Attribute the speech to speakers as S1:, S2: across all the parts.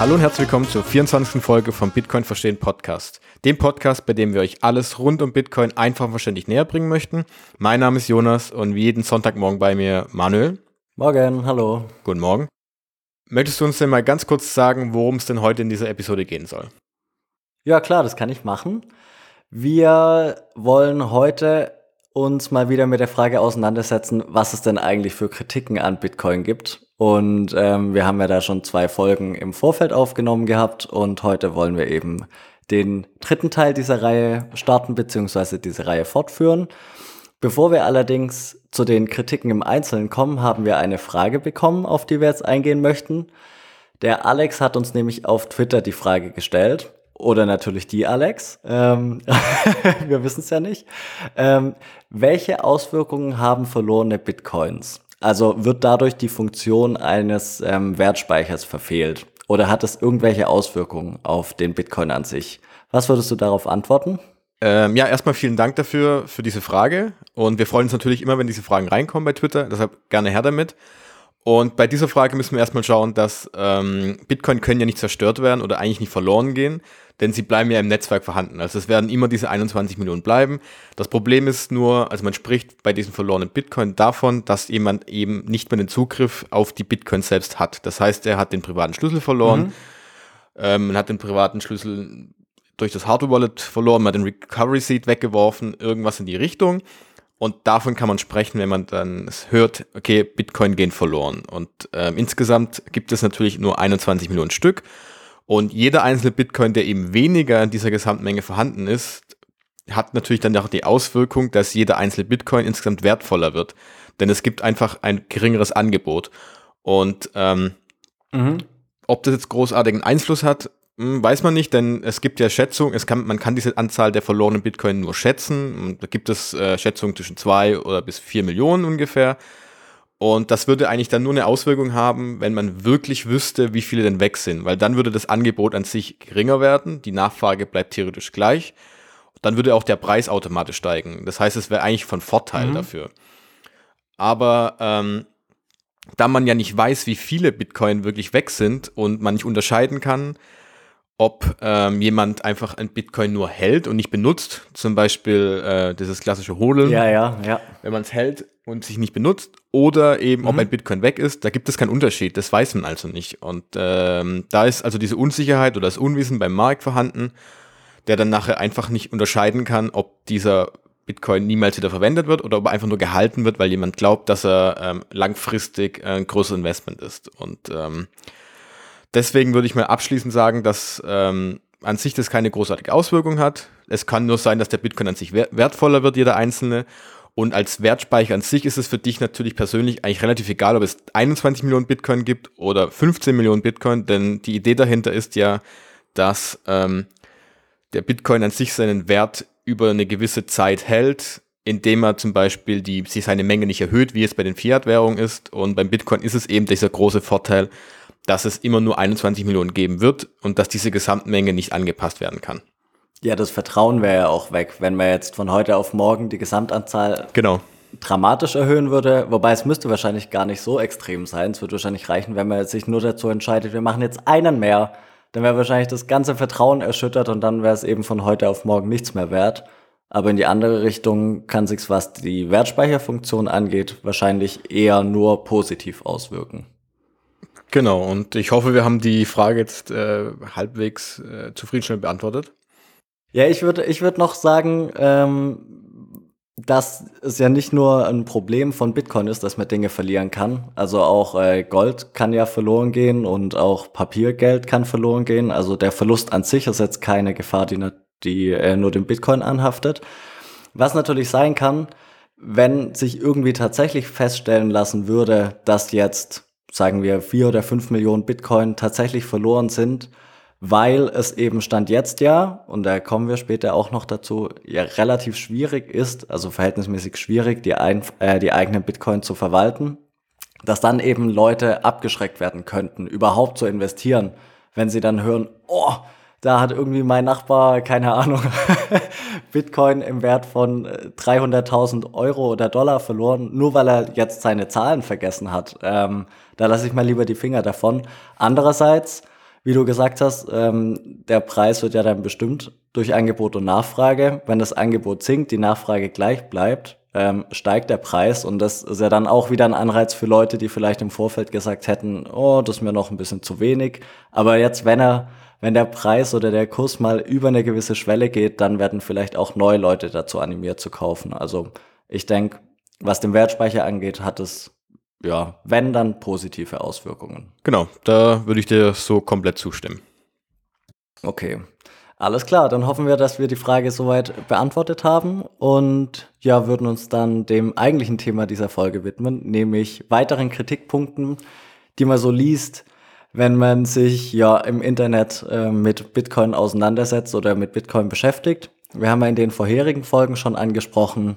S1: Hallo und herzlich willkommen zur 24. Folge vom Bitcoin Verstehen Podcast. Dem Podcast, bei dem wir euch alles rund um Bitcoin einfach und verständlich näher bringen möchten. Mein Name ist Jonas und wie jeden Sonntagmorgen bei mir Manuel.
S2: Morgen, hallo.
S1: Guten Morgen. Möchtest du uns denn mal ganz kurz sagen, worum es denn heute in dieser Episode gehen soll?
S2: Ja, klar, das kann ich machen. Wir wollen heute uns mal wieder mit der Frage auseinandersetzen, was es denn eigentlich für Kritiken an Bitcoin gibt. Und ähm, wir haben ja da schon zwei Folgen im Vorfeld aufgenommen gehabt und heute wollen wir eben den dritten Teil dieser Reihe starten beziehungsweise diese Reihe fortführen. Bevor wir allerdings zu den Kritiken im Einzelnen kommen, haben wir eine Frage bekommen, auf die wir jetzt eingehen möchten. Der Alex hat uns nämlich auf Twitter die Frage gestellt oder natürlich die Alex, ähm, wir wissen es ja nicht. Ähm, welche Auswirkungen haben verlorene Bitcoins? Also wird dadurch die Funktion eines ähm, Wertspeichers verfehlt? Oder hat es irgendwelche Auswirkungen auf den Bitcoin an sich? Was würdest du darauf antworten?
S1: Ähm, ja, erstmal vielen Dank dafür, für diese Frage. Und wir freuen uns natürlich immer, wenn diese Fragen reinkommen bei Twitter. Deshalb gerne her damit. Und bei dieser Frage müssen wir erstmal schauen, dass ähm, Bitcoin können ja nicht zerstört werden oder eigentlich nicht verloren gehen, denn sie bleiben ja im Netzwerk vorhanden. Also es werden immer diese 21 Millionen bleiben. Das Problem ist nur, also man spricht bei diesen verlorenen Bitcoin davon, dass jemand eben nicht mehr den Zugriff auf die Bitcoin selbst hat. Das heißt, er hat den privaten Schlüssel verloren, mhm. ähm, man hat den privaten Schlüssel durch das Hardware Wallet verloren, man hat den Recovery Seed weggeworfen, irgendwas in die Richtung. Und davon kann man sprechen, wenn man dann hört, okay, Bitcoin gehen verloren. Und ähm, insgesamt gibt es natürlich nur 21 Millionen Stück. Und jeder einzelne Bitcoin, der eben weniger in dieser Gesamtmenge vorhanden ist, hat natürlich dann auch die Auswirkung, dass jeder einzelne Bitcoin insgesamt wertvoller wird. Denn es gibt einfach ein geringeres Angebot. Und ähm, mhm. ob das jetzt großartigen Einfluss hat, weiß man nicht, denn es gibt ja Schätzungen, es kann, man kann diese Anzahl der verlorenen Bitcoin nur schätzen. Da gibt es äh, Schätzungen zwischen zwei oder bis vier Millionen ungefähr. Und das würde eigentlich dann nur eine Auswirkung haben, wenn man wirklich wüsste, wie viele denn weg sind. Weil dann würde das Angebot an sich geringer werden, die Nachfrage bleibt theoretisch gleich. Dann würde auch der Preis automatisch steigen. Das heißt, es wäre eigentlich von Vorteil mhm. dafür. Aber ähm, da man ja nicht weiß, wie viele Bitcoin wirklich weg sind und man nicht unterscheiden kann, ob ähm, jemand einfach ein Bitcoin nur hält und nicht benutzt, zum Beispiel äh, dieses klassische Hodeln.
S2: Ja, ja, ja.
S1: Wenn man es hält und sich nicht benutzt, oder eben, mhm. ob ein Bitcoin weg ist, da gibt es keinen Unterschied. Das weiß man also nicht. Und ähm, da ist also diese Unsicherheit oder das Unwissen beim Markt vorhanden, der dann nachher einfach nicht unterscheiden kann, ob dieser Bitcoin niemals wieder verwendet wird oder ob er einfach nur gehalten wird, weil jemand glaubt, dass er ähm, langfristig ein großes Investment ist. Und ähm, Deswegen würde ich mal abschließend sagen, dass ähm, an sich das keine großartige Auswirkung hat. Es kann nur sein, dass der Bitcoin an sich wertvoller wird, jeder einzelne. Und als Wertspeicher an sich ist es für dich natürlich persönlich eigentlich relativ egal, ob es 21 Millionen Bitcoin gibt oder 15 Millionen Bitcoin, denn die Idee dahinter ist ja, dass ähm, der Bitcoin an sich seinen Wert über eine gewisse Zeit hält, indem er zum Beispiel die, sich seine Menge nicht erhöht, wie es bei den Fiat-Währungen ist. Und beim Bitcoin ist es eben dieser große Vorteil, dass es immer nur 21 Millionen geben wird und dass diese Gesamtmenge nicht angepasst werden kann.
S2: Ja, das Vertrauen wäre ja auch weg, wenn man jetzt von heute auf morgen die Gesamtanzahl genau. dramatisch erhöhen würde. Wobei es müsste wahrscheinlich gar nicht so extrem sein. Es würde wahrscheinlich reichen, wenn man sich nur dazu entscheidet, wir machen jetzt einen mehr. Dann wäre wahrscheinlich das ganze Vertrauen erschüttert und dann wäre es eben von heute auf morgen nichts mehr wert. Aber in die andere Richtung kann sich's, was die Wertspeicherfunktion angeht, wahrscheinlich eher nur positiv auswirken.
S1: Genau, und ich hoffe, wir haben die Frage jetzt äh, halbwegs äh, zufriedenstellend beantwortet.
S2: Ja, ich würde ich würd noch sagen, ähm, dass es ja nicht nur ein Problem von Bitcoin ist, dass man Dinge verlieren kann. Also auch äh, Gold kann ja verloren gehen und auch Papiergeld kann verloren gehen. Also der Verlust an sich ist jetzt keine Gefahr, die, die äh, nur dem Bitcoin anhaftet. Was natürlich sein kann, wenn sich irgendwie tatsächlich feststellen lassen würde, dass jetzt sagen wir, vier oder fünf Millionen Bitcoin tatsächlich verloren sind, weil es eben Stand jetzt ja, und da kommen wir später auch noch dazu, ja relativ schwierig ist, also verhältnismäßig schwierig, die, ein, äh, die eigenen Bitcoin zu verwalten, dass dann eben Leute abgeschreckt werden könnten, überhaupt zu investieren, wenn sie dann hören, oh, da hat irgendwie mein Nachbar, keine Ahnung, Bitcoin im Wert von 300.000 äh, Euro oder Dollar verloren, nur weil er jetzt seine Zahlen vergessen hat. Ähm, da lasse ich mal lieber die Finger davon. Andererseits wie du gesagt hast, ähm, der Preis wird ja dann bestimmt durch Angebot und Nachfrage. Wenn das Angebot sinkt, die Nachfrage gleich bleibt, ähm, steigt der Preis und das ist ja dann auch wieder ein Anreiz für Leute, die vielleicht im Vorfeld gesagt hätten, oh, das ist mir noch ein bisschen zu wenig. Aber jetzt, wenn er, wenn der Preis oder der Kurs mal über eine gewisse Schwelle geht, dann werden vielleicht auch neue Leute dazu animiert zu kaufen. Also ich denke, was den Wertspeicher angeht, hat es ja, wenn dann positive Auswirkungen.
S1: Genau, da würde ich dir so komplett zustimmen.
S2: Okay. Alles klar, dann hoffen wir, dass wir die Frage soweit beantwortet haben und ja, würden uns dann dem eigentlichen Thema dieser Folge widmen, nämlich weiteren Kritikpunkten, die man so liest, wenn man sich ja im Internet äh, mit Bitcoin auseinandersetzt oder mit Bitcoin beschäftigt. Wir haben ja in den vorherigen Folgen schon angesprochen,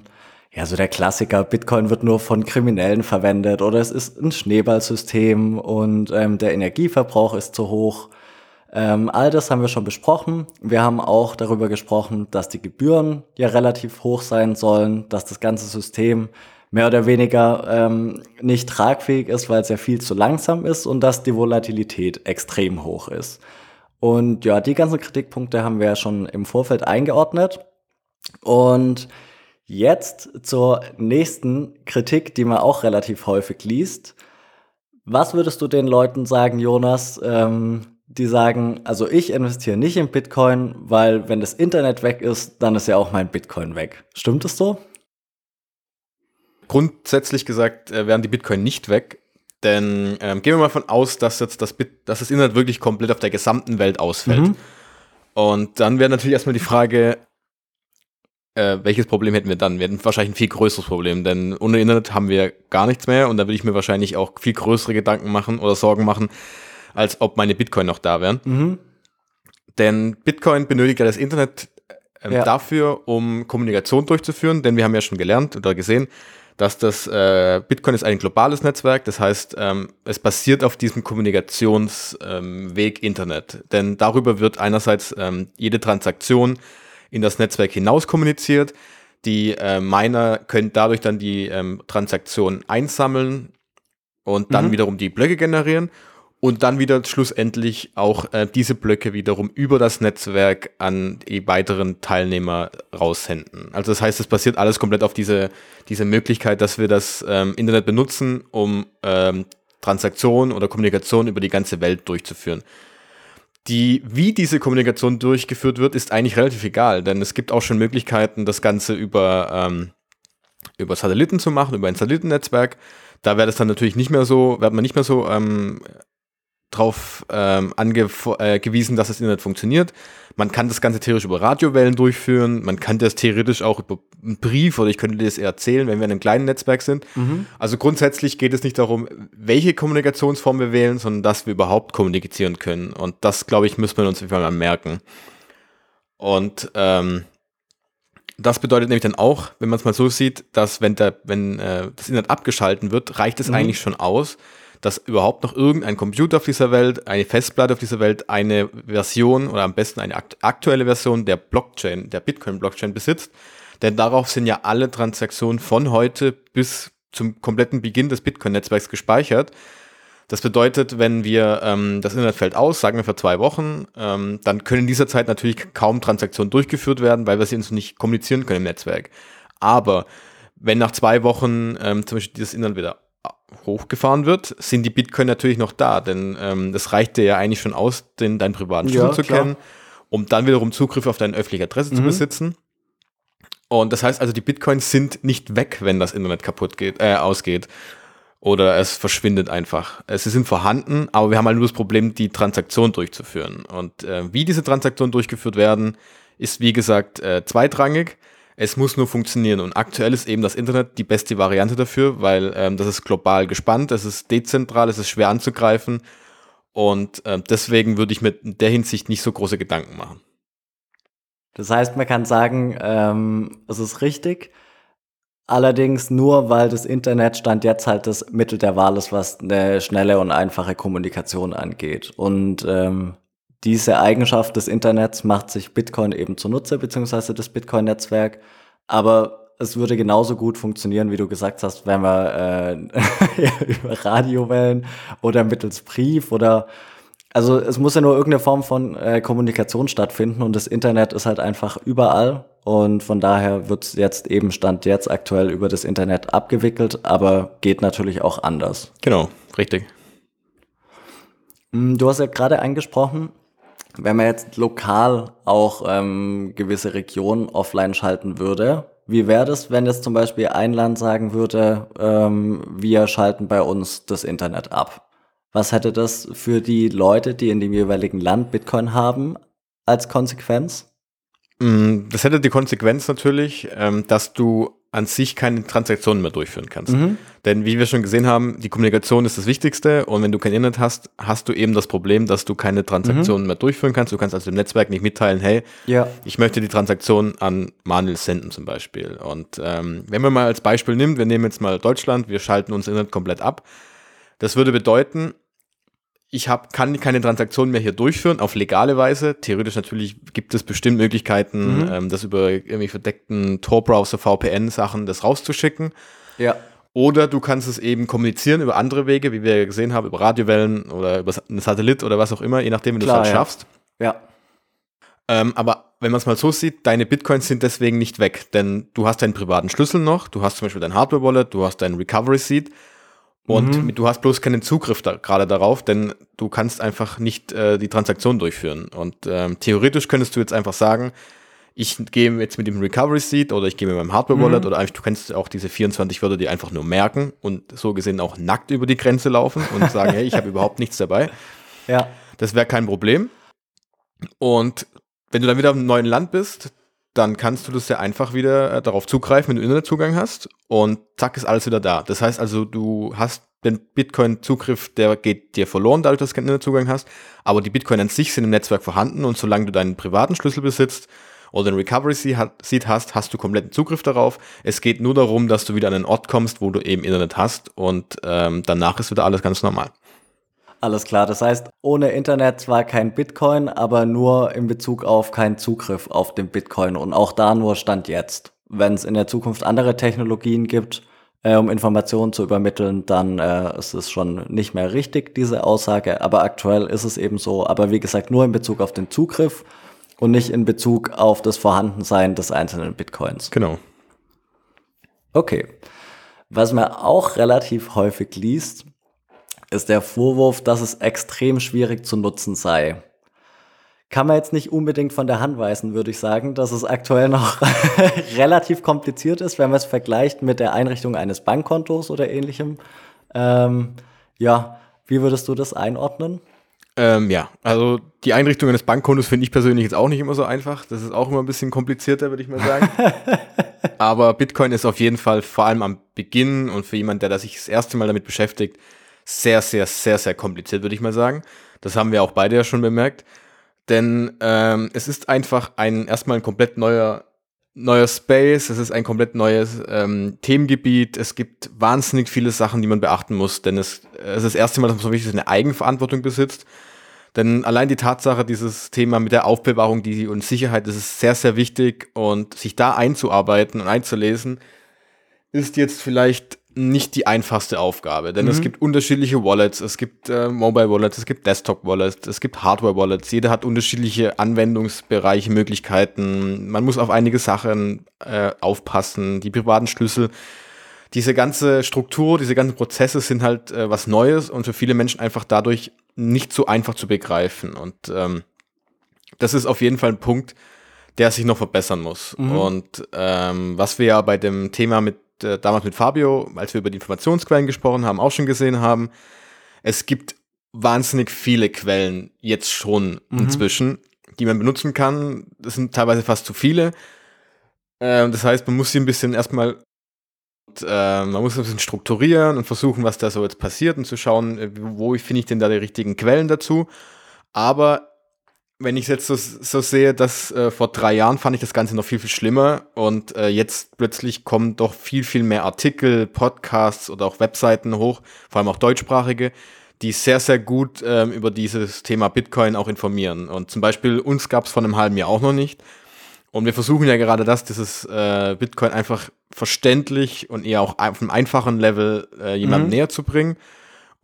S2: ja, so der Klassiker, Bitcoin wird nur von Kriminellen verwendet oder es ist ein Schneeballsystem und ähm, der Energieverbrauch ist zu hoch. Ähm, all das haben wir schon besprochen. Wir haben auch darüber gesprochen, dass die Gebühren ja relativ hoch sein sollen, dass das ganze System mehr oder weniger ähm, nicht tragfähig ist, weil es ja viel zu langsam ist und dass die Volatilität extrem hoch ist. Und ja, die ganzen Kritikpunkte haben wir ja schon im Vorfeld eingeordnet. Und jetzt zur nächsten Kritik, die man auch relativ häufig liest. Was würdest du den Leuten sagen, Jonas, ähm, die sagen, also ich investiere nicht in Bitcoin, weil wenn das Internet weg ist, dann ist ja auch mein Bitcoin weg. Stimmt es so?
S1: Grundsätzlich gesagt äh, wären die Bitcoin nicht weg, denn ähm, gehen wir mal von aus, dass jetzt das, Bit dass das Internet wirklich komplett auf der gesamten Welt ausfällt. Mhm. Und dann wäre natürlich erstmal die Frage, äh, welches Problem hätten wir dann? Wir hätten wahrscheinlich ein viel größeres Problem, denn ohne Internet haben wir gar nichts mehr und da würde ich mir wahrscheinlich auch viel größere Gedanken machen oder Sorgen machen, als ob meine Bitcoin noch da wären. Mhm. Denn Bitcoin benötigt ja das Internet äh, ja. dafür, um Kommunikation durchzuführen, denn wir haben ja schon gelernt oder gesehen, dass das äh, Bitcoin ist ein globales Netzwerk, das heißt, ähm, es basiert auf diesem Kommunikationsweg ähm, Internet. Denn darüber wird einerseits ähm, jede Transaktion in das Netzwerk hinaus kommuniziert. Die äh, Miner können dadurch dann die ähm, Transaktionen einsammeln und dann mhm. wiederum die Blöcke generieren und dann wieder schlussendlich auch äh, diese Blöcke wiederum über das Netzwerk an die weiteren Teilnehmer raussenden. Also das heißt, es basiert alles komplett auf diese, diese Möglichkeit, dass wir das ähm, Internet benutzen, um ähm, Transaktionen oder Kommunikation über die ganze Welt durchzuführen. Die, wie diese Kommunikation durchgeführt wird, ist eigentlich relativ egal, denn es gibt auch schon Möglichkeiten, das Ganze über, ähm, über Satelliten zu machen, über ein Satellitennetzwerk. Da wäre das dann natürlich nicht mehr so, wird man nicht mehr so ähm, darauf ähm, angewiesen, äh, dass das Internet funktioniert. Man kann das Ganze theoretisch über Radiowellen durchführen, man kann das theoretisch auch über einen Brief oder ich könnte dir das eher erzählen, wenn wir in einem kleinen Netzwerk sind. Mhm. Also grundsätzlich geht es nicht darum, welche Kommunikationsform wir wählen, sondern dass wir überhaupt kommunizieren können. Und das, glaube ich, müssen wir uns einfach mal merken. Und ähm, das bedeutet nämlich dann auch, wenn man es mal so sieht, dass wenn, der, wenn äh, das Internet abgeschalten wird, reicht es mhm. eigentlich schon aus, dass überhaupt noch irgendein Computer auf dieser Welt, eine Festplatte auf dieser Welt eine Version oder am besten eine aktuelle Version der Blockchain, der Bitcoin-Blockchain besitzt. Denn darauf sind ja alle Transaktionen von heute bis zum kompletten Beginn des Bitcoin-Netzwerks gespeichert. Das bedeutet, wenn wir ähm, das Internet fällt aus, sagen wir für zwei Wochen, ähm, dann können in dieser Zeit natürlich kaum Transaktionen durchgeführt werden, weil wir sie uns nicht kommunizieren können im Netzwerk. Aber wenn nach zwei Wochen ähm, zum Beispiel dieses Internet wieder hochgefahren wird, sind die Bitcoin natürlich noch da, denn ähm, das reicht dir ja eigentlich schon aus, den, deinen privaten Schlüssel ja, zu klar. kennen, um dann wiederum Zugriff auf deine öffentliche Adresse mhm. zu besitzen. Und das heißt also, die Bitcoins sind nicht weg, wenn das Internet kaputt geht, äh, ausgeht. Oder es verschwindet einfach. Sie sind vorhanden, aber wir haben halt nur das Problem, die Transaktion durchzuführen. Und äh, wie diese Transaktionen durchgeführt werden, ist wie gesagt äh, zweitrangig. Es muss nur funktionieren. Und aktuell ist eben das Internet die beste Variante dafür, weil ähm, das ist global gespannt, es ist dezentral, es ist schwer anzugreifen. Und äh, deswegen würde ich mir in der Hinsicht nicht so große Gedanken machen.
S2: Das heißt, man kann sagen, ähm, es ist richtig. Allerdings nur, weil das Internet stand jetzt halt das Mittel der Wahl ist, was eine schnelle und einfache Kommunikation angeht. Und ähm, diese Eigenschaft des Internets macht sich Bitcoin eben zunutze, beziehungsweise das Bitcoin-Netzwerk. Aber es würde genauso gut funktionieren, wie du gesagt hast, wenn wir äh, über Radiowellen oder mittels Brief oder Also es muss ja nur irgendeine Form von äh, Kommunikation stattfinden und das Internet ist halt einfach überall und von daher wird es jetzt eben Stand jetzt aktuell über das Internet abgewickelt, aber geht natürlich auch anders.
S1: Genau, richtig.
S2: Hm, du hast ja gerade angesprochen, wenn man jetzt lokal auch ähm, gewisse Regionen offline schalten würde, wie wäre das, wenn jetzt zum Beispiel ein Land sagen würde, ähm, wir schalten bei uns das Internet ab? Was hätte das für die Leute, die in dem jeweiligen Land Bitcoin haben, als Konsequenz?
S1: Mm, das hätte die Konsequenz natürlich, ähm, dass du an sich keine Transaktionen mehr durchführen kannst. Mhm. Denn wie wir schon gesehen haben, die Kommunikation ist das Wichtigste und wenn du kein Internet hast, hast du eben das Problem, dass du keine Transaktionen mhm. mehr durchführen kannst. Du kannst also dem Netzwerk nicht mitteilen, hey, ja. ich möchte die Transaktion an Manuel senden zum Beispiel. Und ähm, wenn man mal als Beispiel nimmt, wir nehmen jetzt mal Deutschland, wir schalten uns Internet komplett ab. Das würde bedeuten, ich hab, kann keine Transaktionen mehr hier durchführen, auf legale Weise. Theoretisch natürlich gibt es bestimmt Möglichkeiten, mhm. ähm, das über irgendwie verdeckten Tor-Browser, VPN-Sachen, das rauszuschicken.
S2: Ja.
S1: Oder du kannst es eben kommunizieren über andere Wege, wie wir gesehen haben, über Radiowellen oder über einen Satellit oder was auch immer, je nachdem, wie du es halt ja. schaffst.
S2: Ja.
S1: Ähm, aber wenn man es mal so sieht, deine Bitcoins sind deswegen nicht weg, denn du hast deinen privaten Schlüssel noch, du hast zum Beispiel dein Hardware-Wallet, du hast dein Recovery-Seed und mhm. du hast bloß keinen Zugriff da, gerade darauf, denn du kannst einfach nicht äh, die Transaktion durchführen. Und ähm, theoretisch könntest du jetzt einfach sagen, ich gehe jetzt mit dem Recovery Seed oder ich gehe mit meinem Hardware Wallet mhm. oder einfach, du kannst auch diese 24 Wörter die einfach nur merken und so gesehen auch nackt über die Grenze laufen und sagen, hey, ich habe überhaupt nichts dabei.
S2: Ja.
S1: Das wäre kein Problem. Und wenn du dann wieder im neuen Land bist, dann kannst du das ja einfach wieder äh, darauf zugreifen, wenn du Internetzugang hast und zack ist alles wieder da. Das heißt also, du hast den Bitcoin-Zugriff, der geht dir verloren, dadurch, dass du keinen Internetzugang hast, aber die Bitcoin an sich sind im Netzwerk vorhanden und solange du deinen privaten Schlüssel besitzt oder den Recovery Seed hast, hast du kompletten Zugriff darauf. Es geht nur darum, dass du wieder an einen Ort kommst, wo du eben Internet hast und ähm, danach ist wieder alles ganz normal.
S2: Alles klar, das heißt, ohne Internet zwar kein Bitcoin, aber nur in Bezug auf keinen Zugriff auf den Bitcoin und auch da nur Stand jetzt. Wenn es in der Zukunft andere Technologien gibt, äh, um Informationen zu übermitteln, dann äh, ist es schon nicht mehr richtig, diese Aussage, aber aktuell ist es eben so, aber wie gesagt, nur in Bezug auf den Zugriff und nicht in Bezug auf das Vorhandensein des einzelnen Bitcoins.
S1: Genau.
S2: Okay. Was man auch relativ häufig liest, ist der Vorwurf, dass es extrem schwierig zu nutzen sei. Kann man jetzt nicht unbedingt von der Hand weisen, würde ich sagen, dass es aktuell noch relativ kompliziert ist, wenn man es vergleicht mit der Einrichtung eines Bankkontos oder ähnlichem. Ähm, ja, wie würdest du das einordnen?
S1: Ähm, ja, also die Einrichtung eines Bankkontos finde ich persönlich jetzt auch nicht immer so einfach. Das ist auch immer ein bisschen komplizierter, würde ich mal sagen. Aber Bitcoin ist auf jeden Fall vor allem am Beginn und für jemanden, der sich das erste Mal damit beschäftigt, sehr, sehr, sehr, sehr kompliziert, würde ich mal sagen. Das haben wir auch beide ja schon bemerkt. Denn ähm, es ist einfach ein erstmal ein komplett neuer, neuer Space, es ist ein komplett neues ähm, Themengebiet, es gibt wahnsinnig viele Sachen, die man beachten muss, denn es, es ist das erste Mal, dass man so wirklich eine Eigenverantwortung besitzt. Denn allein die Tatsache, dieses Thema mit der Aufbewahrung die, und Sicherheit, das ist sehr, sehr wichtig und sich da einzuarbeiten und einzulesen, ist jetzt vielleicht nicht die einfachste Aufgabe, denn mhm. es gibt unterschiedliche Wallets, es gibt äh, Mobile Wallets, es gibt Desktop Wallets, es gibt Hardware Wallets, jeder hat unterschiedliche Anwendungsbereiche, Möglichkeiten, man muss auf einige Sachen äh, aufpassen, die privaten Schlüssel, diese ganze Struktur, diese ganzen Prozesse sind halt äh, was Neues und für viele Menschen einfach dadurch nicht so einfach zu begreifen und ähm, das ist auf jeden Fall ein Punkt, der sich noch verbessern muss. Mhm. Und ähm, was wir ja bei dem Thema mit äh, damals mit Fabio, als wir über die Informationsquellen gesprochen haben, auch schon gesehen haben, es gibt wahnsinnig viele Quellen jetzt schon mhm. inzwischen, die man benutzen kann. Das sind teilweise fast zu viele. Äh, das heißt, man muss sie ein bisschen erstmal äh, man muss ein bisschen strukturieren und versuchen, was da so jetzt passiert und zu schauen, äh, wo finde ich denn da die richtigen Quellen dazu. Aber wenn ich es jetzt so, so sehe, dass äh, vor drei Jahren fand ich das Ganze noch viel, viel schlimmer und äh, jetzt plötzlich kommen doch viel, viel mehr Artikel, Podcasts oder auch Webseiten hoch, vor allem auch deutschsprachige, die sehr, sehr gut ähm, über dieses Thema Bitcoin auch informieren. Und zum Beispiel uns gab es vor einem halben Jahr auch noch nicht. Und wir versuchen ja gerade das, dieses äh, Bitcoin einfach verständlich und eher auch auf einem einfachen Level äh, jemandem mhm. näher zu bringen.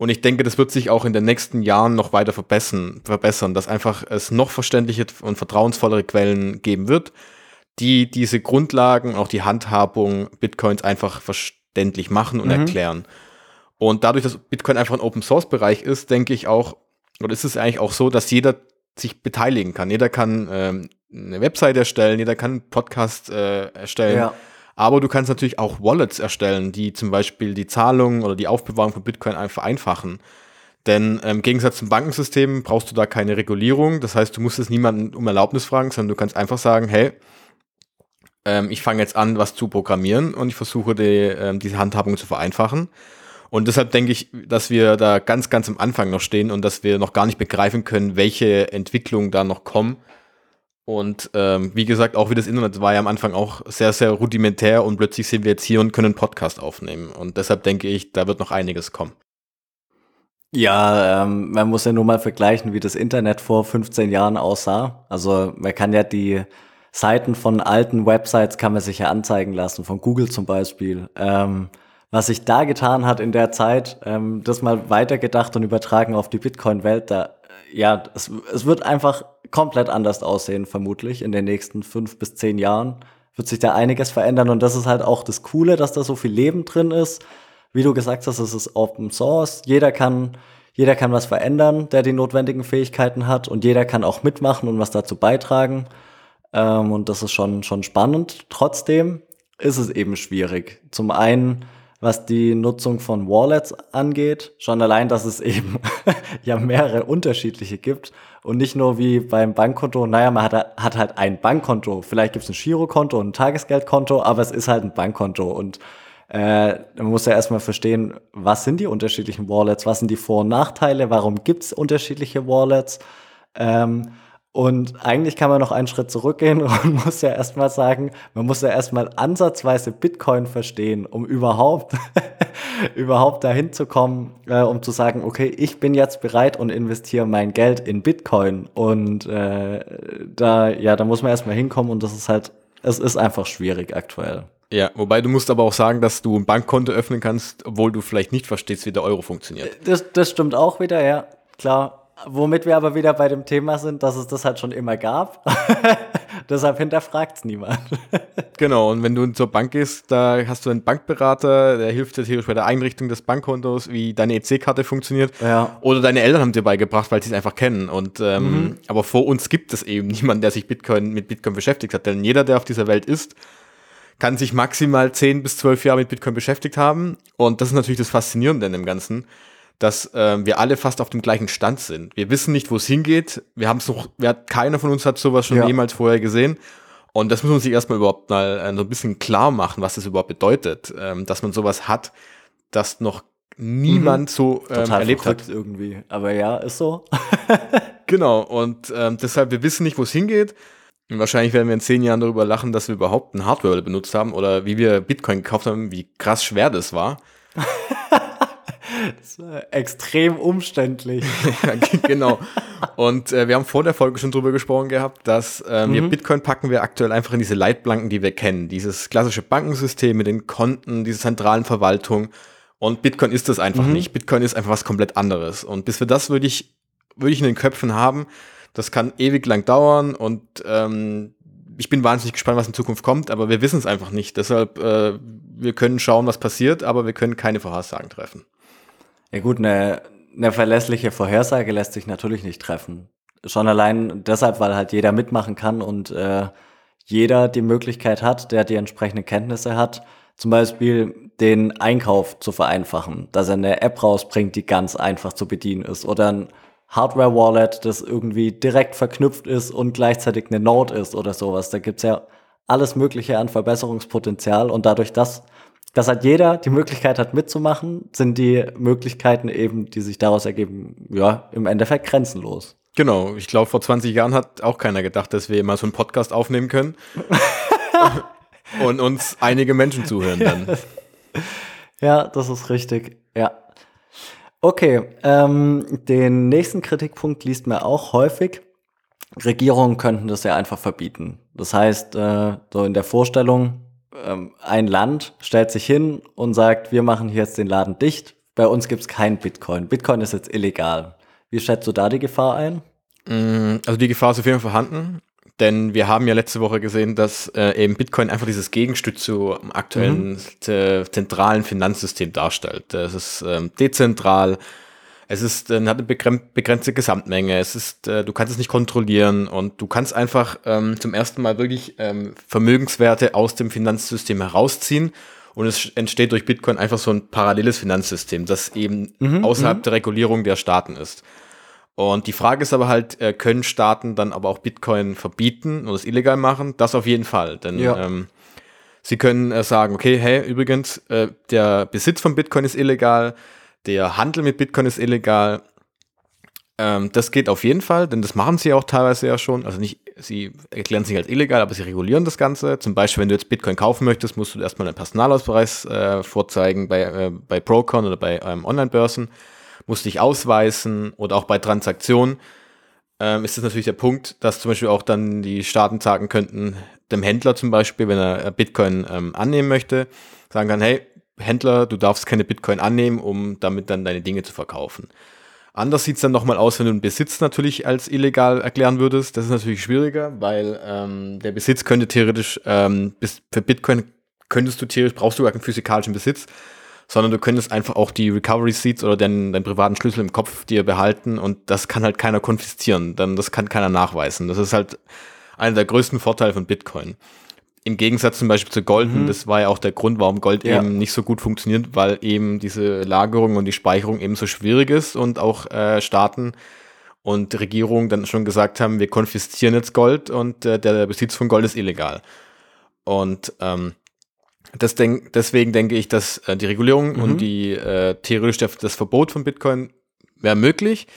S1: Und ich denke, das wird sich auch in den nächsten Jahren noch weiter verbessern, verbessern, dass einfach es noch verständliche und vertrauensvollere Quellen geben wird, die diese Grundlagen, auch die Handhabung Bitcoins einfach verständlich machen und mhm. erklären. Und dadurch, dass Bitcoin einfach ein Open Source Bereich ist, denke ich auch, oder ist es eigentlich auch so, dass jeder sich beteiligen kann. Jeder kann ähm, eine Website erstellen, jeder kann einen Podcast äh, erstellen. Ja. Aber du kannst natürlich auch Wallets erstellen, die zum Beispiel die Zahlung oder die Aufbewahrung von Bitcoin einfach vereinfachen. Denn ähm, im Gegensatz zum Bankensystem brauchst du da keine Regulierung. Das heißt, du musst es niemanden um Erlaubnis fragen, sondern du kannst einfach sagen, hey, ähm, ich fange jetzt an, was zu programmieren und ich versuche die, ähm, diese Handhabung zu vereinfachen. Und deshalb denke ich, dass wir da ganz, ganz am Anfang noch stehen und dass wir noch gar nicht begreifen können, welche Entwicklungen da noch kommen. Und ähm, wie gesagt, auch wie das Internet war ja am Anfang auch sehr, sehr rudimentär und plötzlich sind wir jetzt hier und können einen Podcast aufnehmen. Und deshalb denke ich, da wird noch einiges kommen.
S2: Ja, ähm, man muss ja nur mal vergleichen, wie das Internet vor 15 Jahren aussah. Also man kann ja die Seiten von alten Websites kann man sich ja anzeigen lassen, von Google zum Beispiel. Ähm, was sich da getan hat in der Zeit, ähm, das mal weitergedacht und übertragen auf die Bitcoin-Welt, da, ja, es, es wird einfach komplett anders aussehen, vermutlich, in den nächsten fünf bis zehn Jahren wird sich da einiges verändern und das ist halt auch das Coole, dass da so viel Leben drin ist. Wie du gesagt hast, es ist Open Source. Jeder kann, jeder kann was verändern, der die notwendigen Fähigkeiten hat und jeder kann auch mitmachen und was dazu beitragen. Ähm, und das ist schon, schon spannend. Trotzdem ist es eben schwierig. Zum einen was die Nutzung von Wallets angeht. Schon allein, dass es eben ja mehrere unterschiedliche gibt und nicht nur wie beim Bankkonto, naja, man hat, hat halt ein Bankkonto. Vielleicht gibt es ein Girokonto und ein Tagesgeldkonto, aber es ist halt ein Bankkonto und äh, man muss ja erstmal verstehen, was sind die unterschiedlichen Wallets, was sind die Vor- und Nachteile, warum gibt es unterschiedliche Wallets. Ähm, und eigentlich kann man noch einen Schritt zurückgehen und muss ja erstmal sagen, man muss ja erstmal ansatzweise Bitcoin verstehen, um überhaupt, überhaupt dahin zu kommen, äh, um zu sagen, okay, ich bin jetzt bereit und investiere mein Geld in Bitcoin. Und äh, da, ja, da muss man erstmal hinkommen und das ist halt, es ist einfach schwierig aktuell.
S1: Ja, wobei du musst aber auch sagen, dass du ein Bankkonto öffnen kannst, obwohl du vielleicht nicht verstehst, wie der Euro funktioniert.
S2: Das, das stimmt auch wieder, ja, klar. Womit wir aber wieder bei dem Thema sind, dass es das halt schon immer gab. Deshalb hinterfragt es niemand.
S1: genau, und wenn du zur Bank gehst, da hast du einen Bankberater, der hilft dir theoretisch bei der Einrichtung des Bankkontos, wie deine EC-Karte funktioniert. Ja. Oder deine Eltern haben dir beigebracht, weil sie es einfach kennen. Und ähm, mhm. aber vor uns gibt es eben niemanden, der sich Bitcoin mit Bitcoin beschäftigt hat. Denn jeder, der auf dieser Welt ist, kann sich maximal 10 bis 12 Jahre mit Bitcoin beschäftigt haben. Und das ist natürlich das Faszinierende in dem Ganzen dass äh, wir alle fast auf dem gleichen Stand sind. Wir wissen nicht, wo es hingeht. Wir haben es noch, wir, keiner von uns hat sowas schon ja. jemals vorher gesehen. Und das muss man sich erstmal überhaupt mal äh, so ein bisschen klar machen, was das überhaupt bedeutet, ähm, dass man sowas hat, das noch niemand mhm. so ähm, Total erlebt hat.
S2: irgendwie. Aber ja, ist so.
S1: genau. Und ähm, deshalb, wir wissen nicht, wo es hingeht. Und wahrscheinlich werden wir in zehn Jahren darüber lachen, dass wir überhaupt ein Hardware benutzt haben oder wie wir Bitcoin gekauft haben, wie krass schwer das war.
S2: Das war extrem umständlich.
S1: ja, genau. Und äh, wir haben vor der Folge schon drüber gesprochen gehabt, dass äh, mhm. wir Bitcoin packen wir aktuell einfach in diese Leitplanken, die wir kennen. Dieses klassische Bankensystem mit den Konten, diese zentralen Verwaltung. Und Bitcoin ist das einfach mhm. nicht. Bitcoin ist einfach was komplett anderes. Und bis wir das würde ich, würde ich in den Köpfen haben, das kann ewig lang dauern und ähm, ich bin wahnsinnig gespannt, was in Zukunft kommt, aber wir wissen es einfach nicht. Deshalb, äh, wir können schauen, was passiert, aber wir können keine Voraussagen treffen.
S2: Ja gut, eine, eine verlässliche Vorhersage lässt sich natürlich nicht treffen. Schon allein deshalb, weil halt jeder mitmachen kann und äh, jeder die Möglichkeit hat, der die entsprechenden Kenntnisse hat, zum Beispiel den Einkauf zu vereinfachen, dass er eine App rausbringt, die ganz einfach zu bedienen ist oder ein Hardware-Wallet, das irgendwie direkt verknüpft ist und gleichzeitig eine Node ist oder sowas. Da gibt's ja alles Mögliche an Verbesserungspotenzial und dadurch, dass dass halt jeder die Möglichkeit hat mitzumachen, sind die Möglichkeiten eben, die sich daraus ergeben, ja, im Endeffekt grenzenlos.
S1: Genau, ich glaube, vor 20 Jahren hat auch keiner gedacht, dass wir immer so einen Podcast aufnehmen können und uns einige Menschen zuhören dann.
S2: Ja, das ist richtig, ja. Okay, ähm, den nächsten Kritikpunkt liest man auch häufig. Regierungen könnten das ja einfach verbieten. Das heißt, äh, so in der Vorstellung, ähm, ein Land stellt sich hin und sagt, wir machen jetzt den Laden dicht bei uns gibt es kein Bitcoin. Bitcoin ist jetzt illegal. Wie schätzt du da die Gefahr ein?
S1: Mm, also die Gefahr ist auf jeden Fall vorhanden, denn wir haben ja letzte Woche gesehen, dass äh, eben Bitcoin einfach dieses Gegenstück zum aktuellen mhm. zentralen Finanzsystem darstellt. Das ist ähm, dezentral, es ist, äh, hat eine begrenzte Gesamtmenge, es ist, äh, du kannst es nicht kontrollieren und du kannst einfach ähm, zum ersten Mal wirklich ähm, Vermögenswerte aus dem Finanzsystem herausziehen und es entsteht durch Bitcoin einfach so ein paralleles Finanzsystem, das eben mhm, außerhalb mhm. der Regulierung der Staaten ist. Und die Frage ist aber halt, äh, können Staaten dann aber auch Bitcoin verbieten und es illegal machen? Das auf jeden Fall. Denn ja. ähm, sie können äh, sagen, okay, hey, übrigens, äh, der Besitz von Bitcoin ist illegal, der Handel mit Bitcoin ist illegal. Ähm, das geht auf jeden Fall, denn das machen sie auch teilweise ja schon. Also nicht, sie erklären sich als illegal, aber sie regulieren das Ganze. Zum Beispiel, wenn du jetzt Bitcoin kaufen möchtest, musst du erstmal einen Personalausweis äh, vorzeigen bei, äh, bei Procon oder bei ähm, Online-Börsen musst dich ausweisen oder auch bei Transaktionen ähm, ist das natürlich der Punkt, dass zum Beispiel auch dann die Staaten sagen könnten, dem Händler zum Beispiel, wenn er äh, Bitcoin ähm, annehmen möchte, sagen kann, hey, Händler, du darfst keine Bitcoin annehmen, um damit dann deine Dinge zu verkaufen. Anders sieht es dann nochmal aus, wenn du den Besitz natürlich als illegal erklären würdest. Das ist natürlich schwieriger, weil ähm, der Besitz könnte theoretisch, ähm, für Bitcoin könntest du theoretisch, brauchst du gar keinen physikalischen Besitz, sondern du könntest einfach auch die Recovery Seats oder deinen, deinen privaten Schlüssel im Kopf dir behalten und das kann halt keiner konfiszieren, dann das kann keiner nachweisen. Das ist halt einer der größten Vorteile von Bitcoin. Im Gegensatz zum Beispiel zu Gold, mhm. das war ja auch der Grund, warum Gold ja. eben nicht so gut funktioniert, weil eben diese Lagerung und die Speicherung eben so schwierig ist und auch äh, Staaten und Regierungen dann schon gesagt haben, wir konfiszieren jetzt Gold und äh, der Besitz von Gold ist illegal. Und ähm, das denk, deswegen denke ich, dass äh, die Regulierung mhm. und die äh, theoretisch das Verbot von Bitcoin wäre möglich.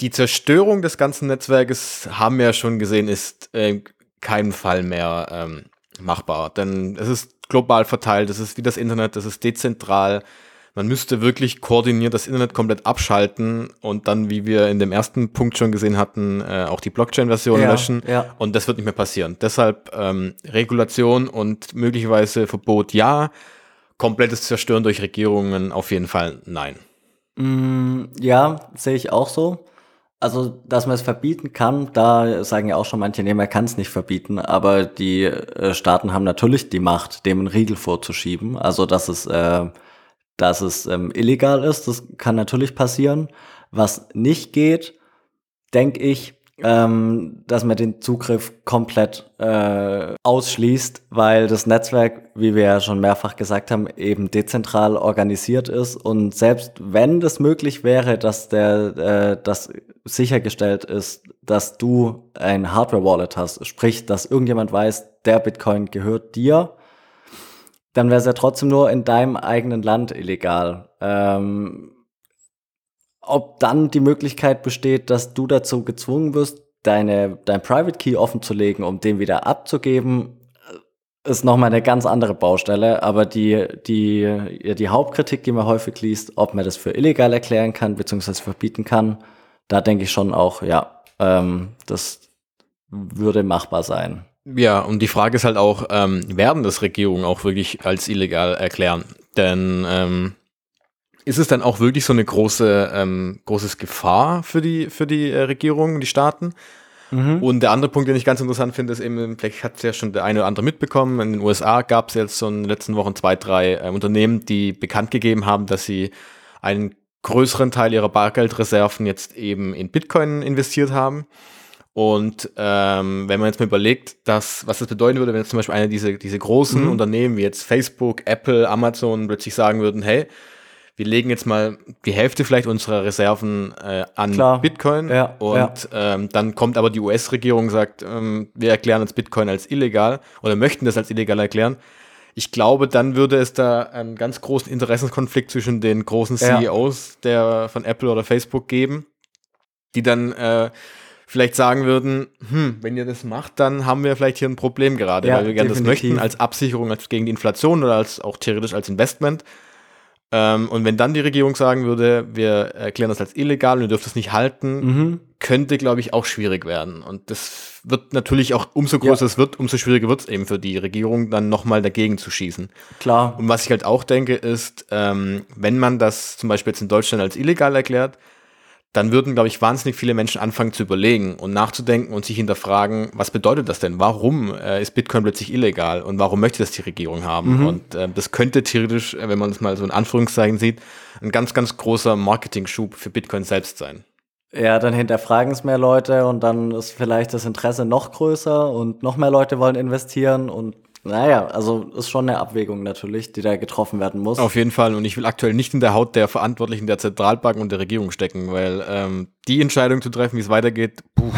S1: Die Zerstörung des ganzen Netzwerkes haben wir ja schon gesehen, ist äh, keinen Fall mehr ähm, machbar. Denn es ist global verteilt, es ist wie das Internet, es ist dezentral man müsste wirklich koordiniert das Internet komplett abschalten und dann, wie wir in dem ersten Punkt schon gesehen hatten, äh, auch die Blockchain-Version ja, löschen. Ja. Und das wird nicht mehr passieren. Deshalb ähm, Regulation und möglicherweise Verbot ja, komplettes Zerstören durch Regierungen auf jeden Fall nein.
S2: Mm, ja, sehe ich auch so. Also, dass man es verbieten kann, da sagen ja auch schon manche, nee, man kann es nicht verbieten, aber die äh, Staaten haben natürlich die Macht, dem einen Riegel vorzuschieben. Also, dass es äh, dass es ähm, illegal ist. Das kann natürlich passieren. Was nicht geht, denke ich, ähm, dass man den Zugriff komplett äh, ausschließt, weil das Netzwerk, wie wir ja schon mehrfach gesagt haben, eben dezentral organisiert ist und selbst wenn das möglich wäre, dass der, äh, dass sichergestellt ist, dass du ein Hardware-Wallet hast, sprich, dass irgendjemand weiß, der Bitcoin gehört dir, dann wäre es ja trotzdem nur in deinem eigenen Land illegal. Ähm, ob dann die Möglichkeit besteht, dass du dazu gezwungen wirst, deine, dein Private Key offen zu legen, um den wieder abzugeben, ist nochmal eine ganz andere Baustelle. Aber die, die, die Hauptkritik, die man häufig liest, ob man das für illegal erklären kann, beziehungsweise verbieten kann, da denke ich schon auch, ja, ähm, das würde machbar sein.
S1: Ja, und die Frage ist halt auch, ähm, werden das Regierungen auch wirklich als illegal erklären? Denn ähm, ist es dann auch wirklich so eine große ähm, großes Gefahr für die für die äh, Regierungen, die Staaten? Mhm. Und der andere Punkt, den ich ganz interessant finde, ist eben, vielleicht hat es ja schon der eine oder andere mitbekommen, in den USA gab es jetzt so in den letzten Wochen zwei, drei äh, Unternehmen, die bekannt gegeben haben, dass sie einen größeren Teil ihrer Bargeldreserven jetzt eben in Bitcoin investiert haben. Und ähm, wenn man jetzt mal überlegt, dass, was das bedeuten würde, wenn jetzt zum Beispiel eine dieser diese großen mhm. Unternehmen wie jetzt Facebook, Apple, Amazon plötzlich sagen würden, hey, wir legen jetzt mal die Hälfte vielleicht unserer Reserven äh, an Klar. Bitcoin ja, und ja. Ähm, dann kommt aber die US-Regierung sagt, ähm, wir erklären uns Bitcoin als illegal oder möchten das als illegal erklären. Ich glaube, dann würde es da einen ganz großen Interessenskonflikt zwischen den großen CEOs der von Apple oder Facebook geben, die dann äh, vielleicht sagen würden, hm, wenn ihr das macht, dann haben wir vielleicht hier ein Problem gerade, ja, weil wir gerne das möchten als Absicherung als gegen die Inflation oder als auch theoretisch als Investment. Ähm, und wenn dann die Regierung sagen würde, wir erklären das als illegal und ihr dürft es nicht halten,
S2: Mhm.
S1: könnte, glaube ich, auch schwierig werden. Und das wird natürlich auch, umso größer
S2: Ja.
S1: es wird, umso schwieriger wird es eben für die Regierung, dann nochmal dagegen zu schießen.
S2: Klar.
S1: Und was ich halt auch denke, ist, ähm, wenn man das zum Beispiel jetzt in Deutschland als illegal erklärt, dann würden, glaube ich, wahnsinnig viele Menschen anfangen zu überlegen und nachzudenken und sich hinterfragen, was bedeutet das denn? Warum äh, ist Bitcoin plötzlich illegal und warum möchte das die Regierung haben?
S2: Mhm.
S1: Und äh, das könnte theoretisch, äh, wenn man es mal so in Anführungszeichen sieht, ein ganz, ganz großer Marketing-Schub für Bitcoin selbst sein.
S2: Ja, dann hinterfragen es mehr Leute und dann ist vielleicht das Interesse noch größer und noch mehr Leute wollen investieren und naja, also ist schon eine Abwägung natürlich, die da getroffen werden muss.
S1: Auf jeden Fall. Und ich will aktuell nicht in der Haut der Verantwortlichen der Zentralbanken und der Regierung stecken, weil ähm, die Entscheidung zu treffen, wie es weitergeht, puh.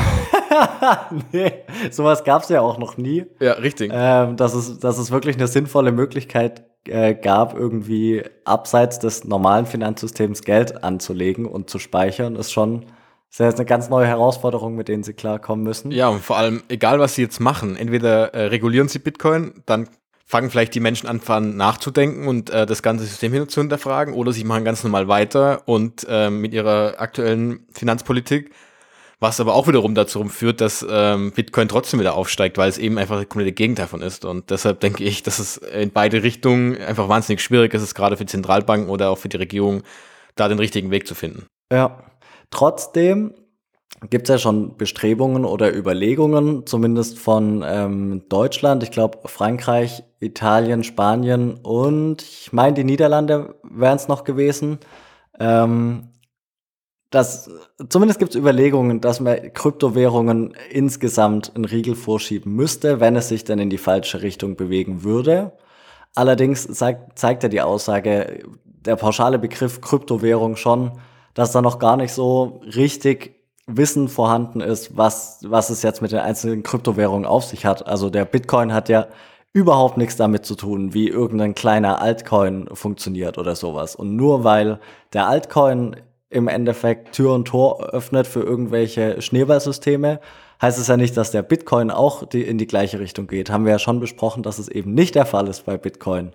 S2: nee, sowas gab es ja auch noch nie.
S1: ja, richtig.
S2: ähm, dass, es, dass es wirklich eine sinnvolle Möglichkeit äh, gab, irgendwie abseits des normalen Finanzsystems Geld anzulegen und zu speichern, ist schon ist ja jetzt eine ganz neue Herausforderung, mit denen sie klarkommen müssen.
S1: Ja, und vor allem, egal was sie jetzt machen, entweder äh, regulieren sie Bitcoin, dann fangen vielleicht die Menschen an, nachzudenken und äh, das ganze System hin zu hinterfragen, oder sie machen ganz normal weiter und äh, mit ihrer aktuellen Finanzpolitik, was aber auch wiederum dazu führt, dass ähm, Bitcoin trotzdem wieder aufsteigt, weil es eben einfach das komplette Gegenteil davon ist. Und deshalb denke ich, dass es in beide Richtungen einfach wahnsinnig schwierig ist, es gerade für die Zentralbanken oder auch für die Regierung, da den richtigen Weg zu finden.
S2: Ja. Trotzdem gibt es ja schon Bestrebungen oder Überlegungen, zumindest von ähm, Deutschland, ich glaube Frankreich, Italien, Spanien und ich meine die Niederlande wären es noch gewesen. Ähm, dass, zumindest gibt es Überlegungen, dass man Kryptowährungen insgesamt einen Riegel vorschieben müsste, wenn es sich dann in die falsche Richtung bewegen würde. Allerdings sagt, zeigt ja die Aussage, der pauschale Begriff Kryptowährung schon, dass da noch gar nicht so richtig Wissen vorhanden ist, was, was es jetzt mit den einzelnen Kryptowährungen auf sich hat. Also der Bitcoin hat ja überhaupt nichts damit zu tun, wie irgendein kleiner Altcoin funktioniert oder sowas. Und nur weil der Altcoin im Endeffekt Tür und Tor öffnet für irgendwelche Schneeballsysteme, heißt es ja nicht, dass der Bitcoin auch die, in die gleiche Richtung geht. Haben wir ja schon besprochen, dass es eben nicht der Fall ist bei Bitcoin.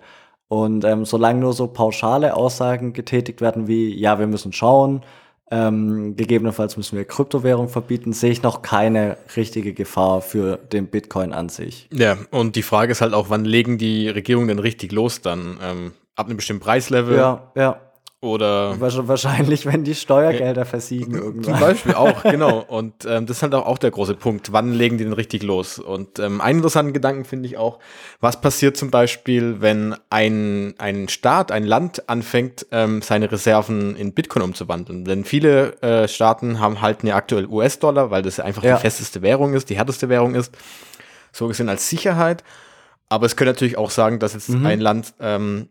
S2: Und ähm, solange nur so pauschale Aussagen getätigt werden wie, ja, wir müssen schauen, ähm, gegebenenfalls müssen wir Kryptowährung verbieten, sehe ich noch keine richtige Gefahr für den Bitcoin an sich.
S1: Ja, und die Frage ist halt auch, wann legen die Regierungen denn richtig los dann? Ähm, ab einem bestimmten Preislevel
S2: Ja, ja.
S1: Oder
S2: Wahrscheinlich, wenn die Steuergelder versiegen
S1: zum
S2: irgendwann.
S1: Beispiel auch, genau. Und ähm, das ist halt auch, der große Punkt. Wann legen die denn richtig los? Und ähm, einen interessanten Gedanken finde ich auch, was passiert zum Beispiel, wenn ein, ein Staat, ein Land anfängt, ähm, seine Reserven in Bitcoin umzuwandeln? Denn viele äh, Staaten haben halten ja aktuell US-Dollar, weil das ja einfach
S2: Ja.
S1: die festeste Währung ist, die härteste Währung ist, so gesehen als Sicherheit. Aber es könnte natürlich auch sagen, dass jetzt
S2: Mhm.
S1: ein Land ähm,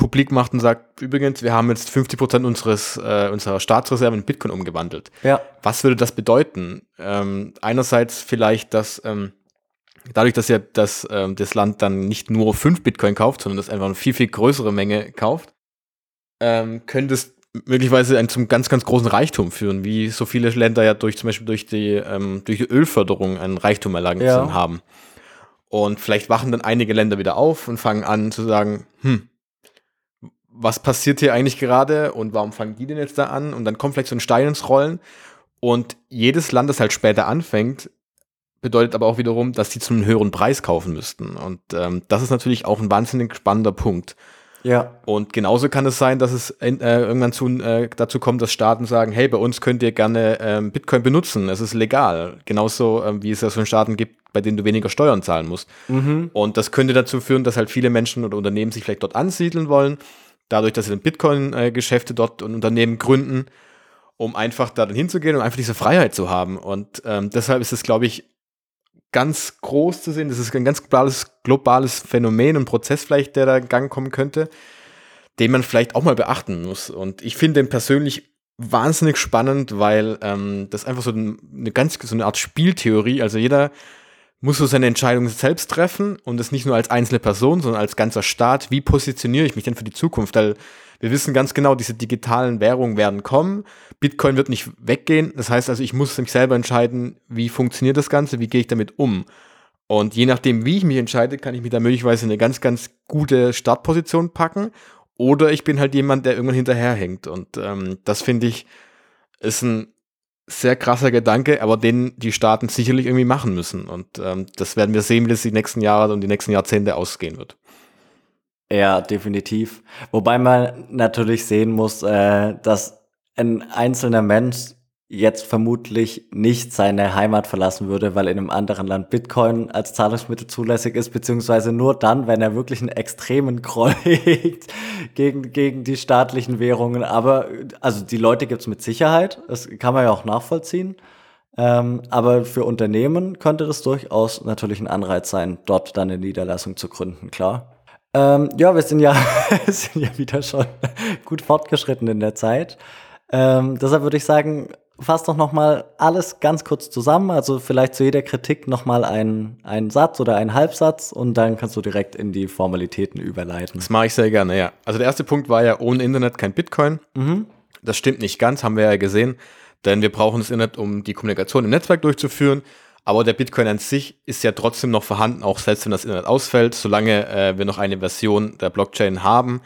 S1: publik macht und sagt, übrigens, wir haben jetzt 50 Prozent unseres, äh, unserer Staatsreserven in Bitcoin umgewandelt.
S2: Ja,
S1: Was würde das bedeuten? Ähm, einerseits vielleicht, dass ähm, dadurch, dass ja das, ähm, das Land dann nicht nur fünf Bitcoin kauft, sondern das einfach eine viel, viel größere Menge kauft, ähm, könnte es möglicherweise einen zum ganz, ganz großen Reichtum führen, wie so viele Länder ja durch zum Beispiel durch die, ähm, durch die Ölförderung einen Reichtum erlangt
S2: Ja.
S1: haben. Und vielleicht wachen dann einige Länder wieder auf und fangen an zu sagen, hm, was passiert hier eigentlich gerade und warum fangen die denn jetzt da an? Und dann kommt vielleicht so ein Stein ins Rollen. Und jedes Land, das halt später anfängt, bedeutet aber auch wiederum, dass die zu einem höheren Preis kaufen müssten. Und ähm, das ist natürlich auch ein wahnsinnig spannender Punkt.
S2: ja,
S1: Und genauso kann es sein, dass es in, äh, irgendwann zu, äh, dazu kommt, dass Staaten sagen, hey, bei uns könnt ihr gerne ähm, Bitcoin benutzen, es ist legal. Genauso ähm, wie es ja so in Staaten gibt, bei denen du weniger Steuern zahlen musst.
S2: mhm.
S1: Und das könnte dazu führen, dass halt viele Menschen oder Unternehmen sich vielleicht dort ansiedeln wollen, dadurch, dass sie dann Bitcoin-Geschäfte dort und Unternehmen gründen, um einfach da dann hinzugehen und einfach diese Freiheit zu haben. Und ähm, deshalb ist es, glaube ich, ganz groß zu sehen. Das ist ein ganz globales, globales Phänomen und Prozess vielleicht, der da in Gang kommen könnte, den man vielleicht auch mal beachten muss. Und ich finde den persönlich wahnsinnig spannend, weil ähm, das einfach so ein- eine ganz so eine Art Spieltheorie, also jeder muss so seine Entscheidung selbst treffen und das nicht nur als einzelne Person, sondern als ganzer Staat. Wie positioniere ich mich denn für die Zukunft? Weil wir wissen ganz genau, diese digitalen Währungen werden kommen. Bitcoin wird nicht weggehen. Das heißt also, ich muss mich selber entscheiden, wie funktioniert das Ganze, wie gehe ich damit um. Und je nachdem, wie ich mich entscheide, kann ich mich da möglicherweise in eine ganz, ganz gute Startposition packen oder ich bin halt jemand, der irgendwann hinterherhängt. Und ähm, das finde ich ist ein sehr krasser Gedanke, aber den die Staaten sicherlich irgendwie machen müssen. Und ähm, das werden wir sehen, wie das die nächsten Jahre und die nächsten Jahrzehnte ausgehen wird.
S2: Ja, definitiv. Wobei man natürlich sehen muss, äh, dass ein einzelner Mensch jetzt vermutlich nicht seine Heimat verlassen würde, weil in einem anderen Land Bitcoin als Zahlungsmittel zulässig ist, beziehungsweise nur dann, wenn er wirklich einen extremen Groll hegt gegen, gegen die staatlichen Währungen. Aber also die Leute gibt's mit Sicherheit, das kann man ja auch nachvollziehen. Ähm, aber für Unternehmen könnte das durchaus natürlich ein Anreiz sein, dort dann eine Niederlassung zu gründen, klar. Ähm, ja, wir sind ja, sind ja wieder schon gut fortgeschritten in der Zeit. Ähm, deshalb würde ich sagen, fass doch noch mal alles ganz kurz zusammen. Also vielleicht zu jeder Kritik noch mal einen, einen Satz oder einen Halbsatz und dann kannst du direkt in die Formalitäten überleiten.
S1: Das mache ich sehr gerne, ja. Also der erste Punkt war ja, ohne Internet kein Bitcoin. Mhm. Das stimmt nicht ganz, haben wir ja gesehen. Denn wir brauchen das Internet, um die Kommunikation im Netzwerk durchzuführen. Aber der Bitcoin an sich ist ja trotzdem noch vorhanden, auch selbst wenn das Internet ausfällt. Solange äh, wir noch eine Version der Blockchain haben,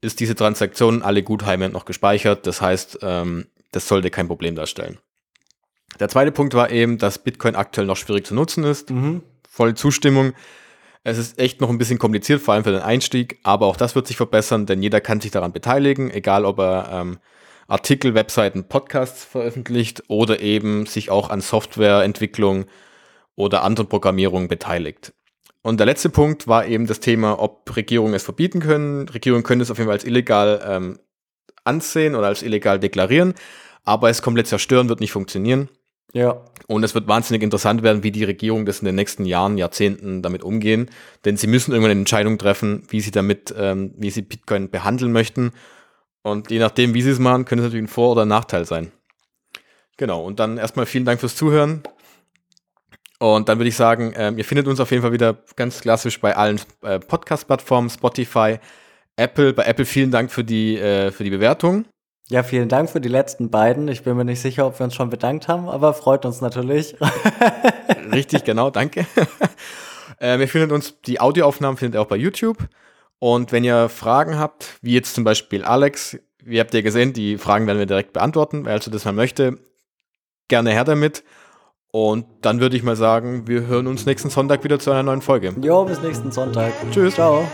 S1: ist diese Transaktion alle Gutheime noch gespeichert. Das heißt, ähm, das sollte kein Problem darstellen. Der zweite Punkt war eben, dass Bitcoin aktuell noch schwierig zu nutzen ist. Mhm. Volle Zustimmung. Es ist echt noch ein bisschen kompliziert, vor allem für den Einstieg, aber auch das wird sich verbessern, denn jeder kann sich daran beteiligen, egal ob er ähm, Artikel, Webseiten, Podcasts veröffentlicht oder eben sich auch an Softwareentwicklung oder anderen Programmierungen beteiligt. Und der letzte Punkt war eben das Thema, ob Regierungen es verbieten können. Regierungen können es auf jeden Fall als illegal ähm, ansehen oder als illegal deklarieren, aber es komplett zerstören wird nicht funktionieren. Ja. Und es wird wahnsinnig interessant werden, wie die Regierung das in den nächsten Jahren, Jahrzehnten damit umgehen. Denn sie müssen irgendwann eine Entscheidung treffen, wie sie damit, ähm, wie sie Bitcoin behandeln möchten. Und je nachdem, wie sie es machen, könnte es natürlich ein Vor- oder ein Nachteil sein. Genau. Und dann erstmal vielen Dank fürs Zuhören. Und dann würde ich sagen, ähm, ihr findet uns auf jeden Fall wieder ganz klassisch bei allen äh, Podcast-Plattformen, Spotify, Apple. Bei Apple vielen Dank für die, äh, für die Bewertung.
S2: Ja, vielen Dank für die letzten beiden. Ich bin mir nicht sicher, ob wir uns schon bedankt haben, aber freut uns natürlich.
S1: Richtig, genau, danke. äh, wir finden uns, die Audioaufnahmen findet ihr auch bei YouTube. Und wenn ihr Fragen habt, wie jetzt zum Beispiel Alex, wie habt ihr gesehen, die Fragen werden wir direkt beantworten, wer also das mal möchte, gerne her damit. Und dann würde ich mal sagen, wir hören uns nächsten Sonntag wieder zu einer neuen Folge.
S2: Jo, bis nächsten Sonntag.
S1: Tschüss.
S2: Ciao.